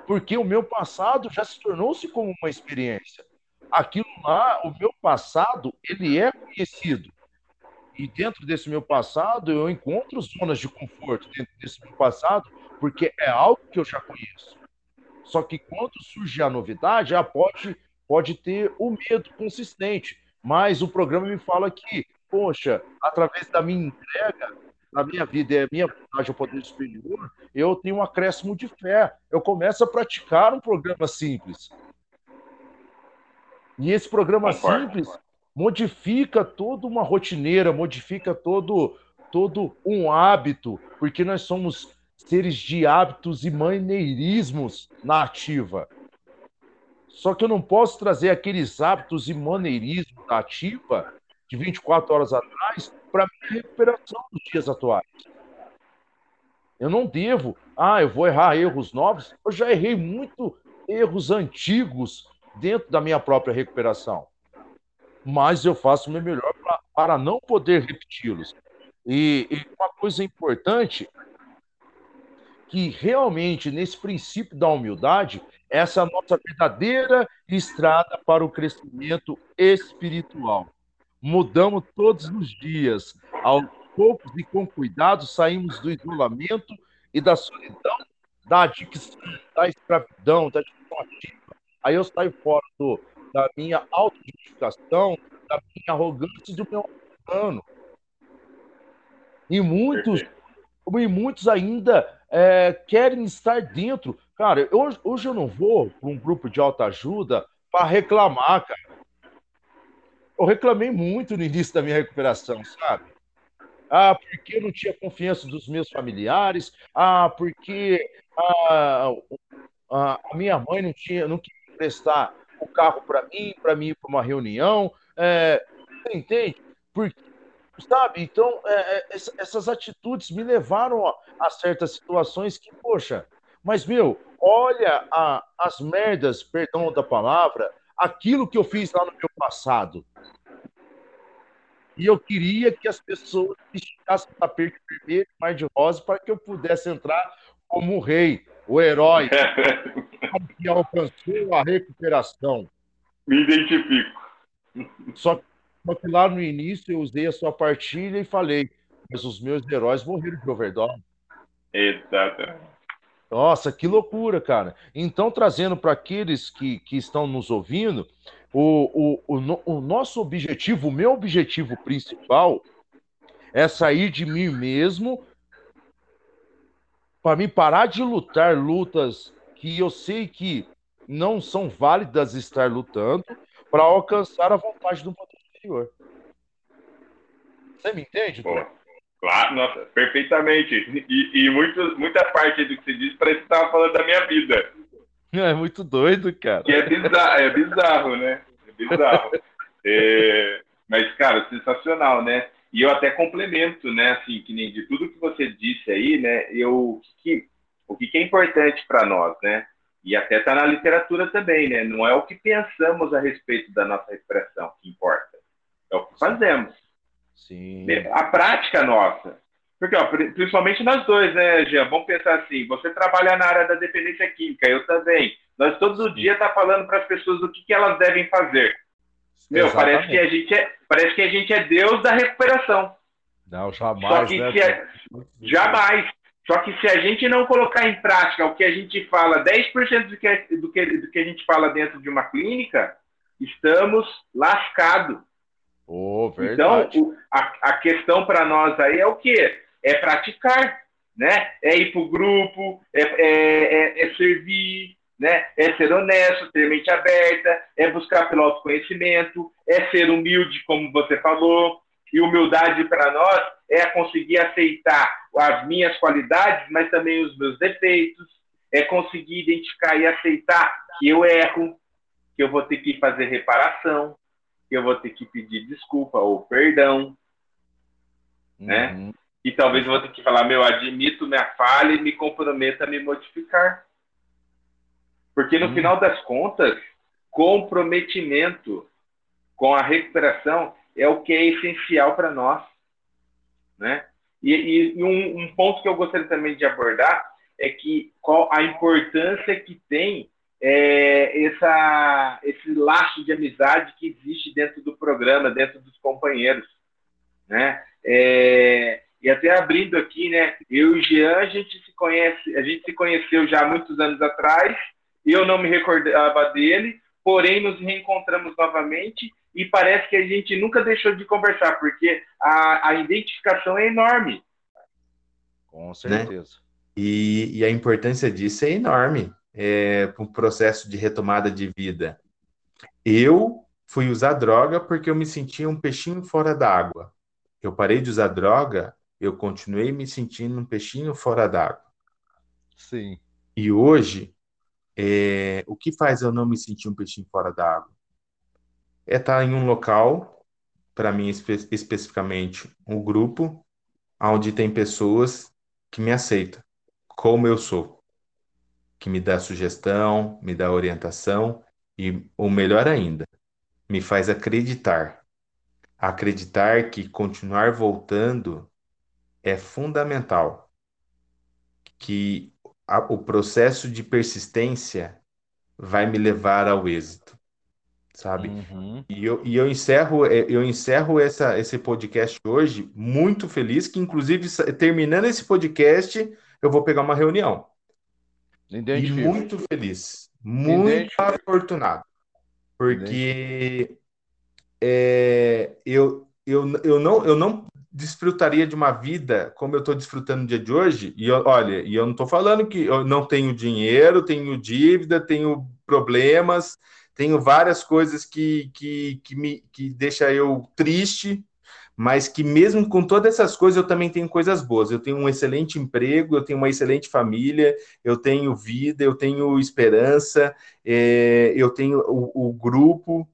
porque o meu passado já se tornou-se como uma experiência. Aquilo lá, o meu passado, ele é conhecido. E dentro desse meu passado, eu encontro zonas de conforto dentro desse meu passado, porque é algo que eu já conheço. Só que quando surge a novidade, já pode, pode ter o medo consistente. Mas o programa me fala que, poxa, através da minha entrega, da minha vida e a minha vontade ao poder superior, eu tenho um acréscimo de fé. Eu começo a praticar um programa simples. E esse programa Concordo. simples modifica toda uma rotineira, modifica todo, todo um hábito, porque nós somos seres de hábitos e maneirismos na ativa. Só que eu não posso trazer aqueles hábitos e maneirismos da ativa de 24 horas atrás para minha recuperação nos dias atuais. Eu não devo, ah, eu vou errar erros novos. Eu já errei muito erros antigos dentro da minha própria recuperação mas eu faço o meu melhor pra, para não poder repeti-los. E, e uma coisa importante que realmente nesse princípio da humildade, essa é nossa verdadeira estrada para o crescimento espiritual. Mudamos todos os dias ao poucos e com cuidado saímos do isolamento e da solidão, da adicção, da escravidão, da ativa. Aí eu saio fora do, da minha autojustificação, da minha arrogância e do meu ano. E muitos, e muitos ainda é, querem estar dentro. Cara, hoje, hoje eu não vou para um grupo de autoajuda para reclamar, cara. Eu reclamei muito no início da minha recuperação, sabe? Ah, porque eu não tinha confiança dos meus familiares. Ah, porque a, a, minha mãe não tinha, não queria emprestar o carro para mim, para mim ir para uma reunião. É, entende? Porque sabe? Então, é, é essas atitudes me levaram a, a, certas situações que, poxa, mas, meu, olha a, as merdas, perdão da palavra, aquilo que eu fiz lá no meu passado. E eu queria que as pessoas esticassem o tapete vermelho, mais de rosa, para que eu pudesse entrar como rei, o herói, [LAUGHS] que alcançou a recuperação. Me identifico. Só que só que lá no início eu usei a sua partilha e falei, mas os meus heróis morreram de overdose. Exatamente. Nossa, que loucura, cara. Então, trazendo para aqueles que, que estão nos ouvindo, o, o, o, o nosso objetivo, o meu objetivo principal é sair de mim mesmo para me parar de lutar lutas que eu sei que não são válidas estar lutando para alcançar a vontade do poder Senhor. Você me entende? Pô, claro, nossa, perfeitamente. E, e muito, muita parte do que você disse parece que você estava falando da minha vida. [LAUGHS] É muito doido, cara. Que é bizarro, é bizarro né? É bizarro. [LAUGHS] É, mas, cara, sensacional, né? E eu até complemento, né? Assim, que nem de tudo que você disse aí, né? Eu, que, o que é importante para nós, né? E até está na literatura também, né? Não é o que pensamos a respeito da nossa expressão que importa é o que fazemos. Sim. A prática nossa. Porque, ó, principalmente nós dois, né, Jean? Vamos pensar assim: você trabalha na área da dependência química, eu também. Nós todo dia tá falando para as pessoas o que, que elas devem fazer. Meu, parece que, a gente é, parece que a gente é Deus da recuperação. Não, jamais. Só que né? se a, jamais. Só que se a gente não colocar em prática o que a gente fala, 10% do que, do, que, do que a gente fala dentro de uma clínica, estamos lascados. Oh, então, o, a, a questão para nós aí é o quê? É praticar, né? É ir para o grupo, é, é, é, é, servir, né? É ser honesto, ter mente aberta, é buscar pelo autoconhecimento, é ser humilde, como você falou. E humildade para nós é conseguir aceitar as minhas qualidades, mas também os meus defeitos, é conseguir identificar e aceitar que eu erro, que eu vou ter que fazer reparação, que eu vou ter que pedir desculpa ou perdão, né? uhum. né? E talvez eu vou ter que falar, meu, admito minha falha e me comprometo a me modificar. Porque no uhum. final das contas, comprometimento com a recuperação é o que é essencial para nós, né? E, e, e um, um, ponto que eu gostaria também de abordar é que qual a importância que tem é, essa, esse laço de amizade que existe dentro do programa, dentro dos companheiros, né? É, e até abrindo aqui, né? Eu e o Jean, a gente se conhece, a gente se conheceu já há muitos anos atrás. Eu não me recordava dele, porém nos reencontramos novamente e parece que a gente nunca deixou de conversar, porque a, a identificação é enorme. Com certeza. Né? E, e a importância disso é enorme é, para um processo de retomada de vida. Eu fui usar droga porque eu me sentia um peixinho fora d'água. Eu parei de usar droga, eu continuei me sentindo um peixinho fora d'água. Sim. E hoje, é, o que faz eu não me sentir um peixinho fora d'água? É estar em um local, para mim espe especificamente, um grupo, onde tem pessoas que me aceitam como eu sou que me dá sugestão, me dá orientação e, o melhor ainda, me faz acreditar. Acreditar que continuar voltando é fundamental. Que a, o processo de persistência vai me levar ao êxito. sabe? Uhum. E, eu, e eu encerro, é, eu encerro essa, esse podcast hoje muito feliz, que inclusive terminando esse podcast, eu vou pegar uma reunião. E muito feliz, muito afortunado, porque é, eu, eu, eu, não, eu não desfrutaria de uma vida como eu estou desfrutando no dia de hoje. E eu, olha, e eu não estou falando que eu não tenho dinheiro, tenho dívida, tenho problemas, tenho várias coisas que, que, que me que deixa eu triste, mas que mesmo com todas essas coisas eu também tenho coisas boas. Eu tenho um excelente emprego, eu tenho uma excelente família, eu tenho vida, eu tenho esperança, é, eu tenho o, o grupo.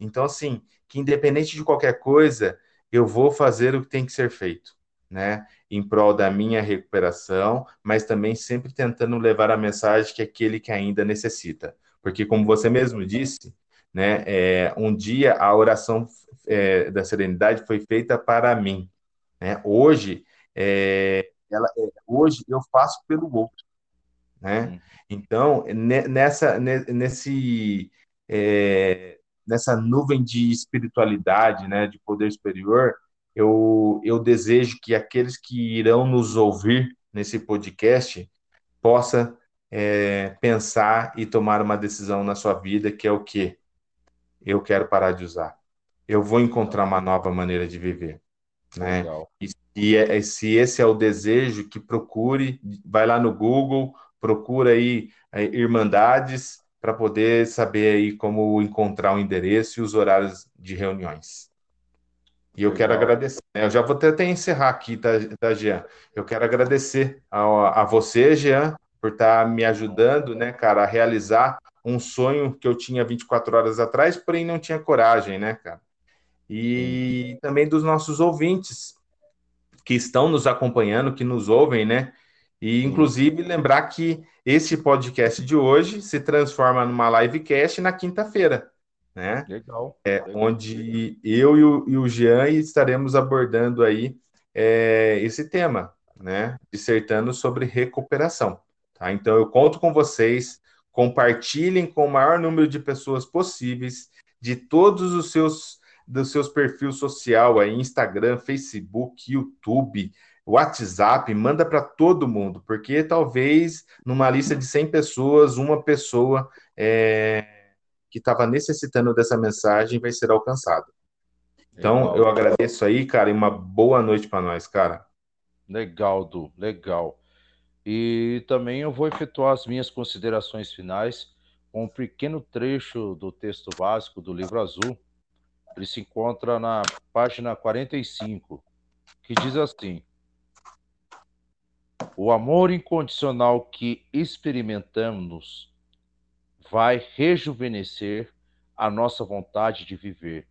Então, assim, que independente de qualquer coisa, eu vou fazer o que tem que ser feito, né? Em prol da minha recuperação, mas também sempre tentando levar a mensagem que aquele que ainda necessita. Porque, como você mesmo disse, né, é, um dia a oração é, da serenidade foi feita para mim. Né? Hoje, é, ela, é, hoje eu faço pelo outro. Né? Então, nessa, nesse, é, nessa nuvem de espiritualidade, né, de poder superior, eu, eu desejo que aqueles que irão nos ouvir nesse podcast possa é, pensar e tomar uma decisão na sua vida, que é o que eu quero parar de usar. Eu vou encontrar uma nova maneira de viver, né? E, e é, se esse é o desejo, que procure, vai lá no Google, procura aí é, Irmandades para poder saber aí como encontrar o endereço e os horários de reuniões. E eu Legal. quero agradecer. Né? Eu já vou até encerrar aqui, tá, tá Jean? Eu quero agradecer a, a você, Jean, por estar tá me ajudando, né, cara, a realizar um sonho que eu tinha 24 horas atrás, porém não tinha coragem, né, cara? E também dos nossos ouvintes que estão nos acompanhando, que nos ouvem, né? E, inclusive, lembrar que esse podcast de hoje se transforma numa livecast na quinta-feira, né? Legal. É, legal. Onde eu e o, e o Jean estaremos abordando aí é, esse tema, né? Dissertando sobre recuperação. Tá? Então, eu conto com vocês, compartilhem com o maior número de pessoas possíveis de todos os seus dos seus perfis social aí, Instagram, Facebook, YouTube, WhatsApp, manda para todo mundo, porque talvez numa lista de 100 pessoas, uma pessoa é, que estava necessitando dessa mensagem vai ser alcançada. Então, legal. eu agradeço aí, cara, e uma boa noite para nós, cara. Legal, Du, legal. E também eu vou efetuar as minhas considerações finais com um pequeno trecho do texto básico do livro azul. Ele se encontra na página 45, que diz assim: o amor incondicional que experimentamos vai rejuvenescer a nossa vontade de viver.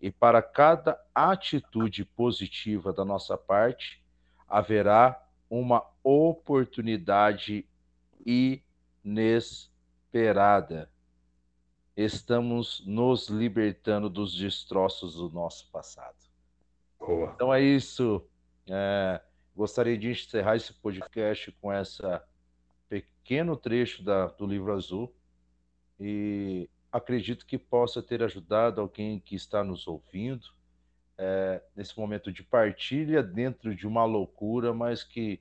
E para cada atitude positiva da nossa parte, haverá uma oportunidade inesperada. Estamos nos libertando dos destroços do nosso passado. Boa. Então é isso. É Gostaria de encerrar esse podcast com essa pequeno trecho da, do livro azul e acredito que possa ter ajudado alguém que está nos ouvindo é, nesse momento de partilha dentro de uma loucura, mas que,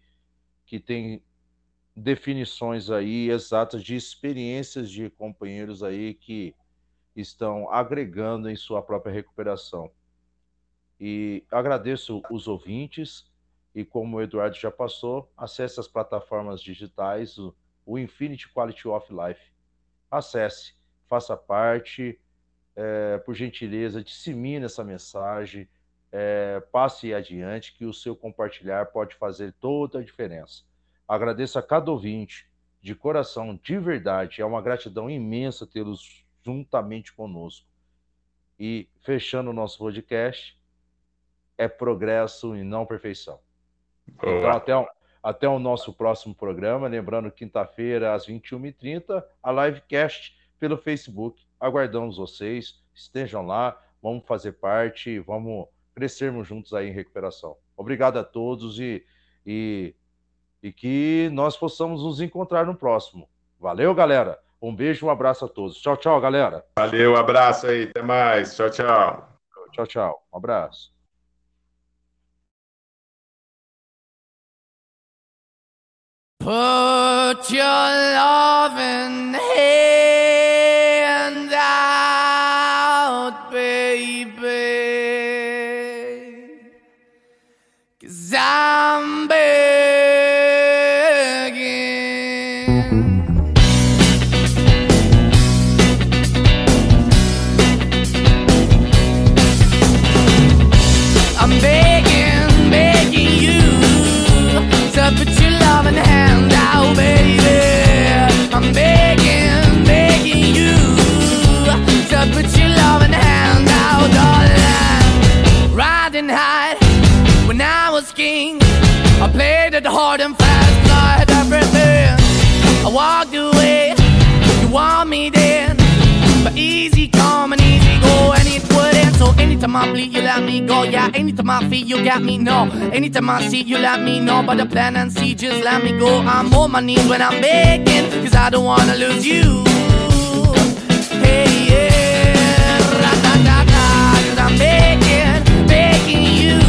que tem definições aí exatas de experiências de companheiros aí que estão agregando em sua própria recuperação. E agradeço os ouvintes e como o Eduardo já passou, acesse as plataformas digitais, o, o Infinity Quality of Life. Acesse, faça parte, é, por gentileza, dissemine essa mensagem, é, passe adiante, que o seu compartilhar pode fazer toda a diferença. Agradeço a cada ouvinte, de coração, de verdade, é uma gratidão imensa tê-los juntamente conosco. E fechando o nosso podcast, é progresso e não perfeição. Então, até, até o nosso próximo programa. Lembrando, quinta-feira, às 21h30, a livecast pelo Facebook. Aguardamos vocês, estejam lá, vamos fazer parte, vamos crescermos juntos aí em recuperação. Obrigado a todos e, e, e que nós possamos nos encontrar no próximo. Valeu, galera! Um beijo, um abraço a todos. Tchau, tchau, galera. Valeu, abraço aí, até mais. Tchau, tchau. Tchau, tchau. Um abraço. Put your love in here. Anytime I bleed, you let me go. Yeah, anytime I feel, you got me. No, anytime I see, you let me know. But the plan and see, just let me go. I'm on my knees when I'm begging, cause I don't wanna lose you. Hey, yeah, ra-da-da-da, cause I'm begging, begging you.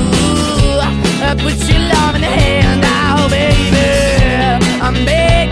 Uh, put your love in the hand out, baby. I'm begging,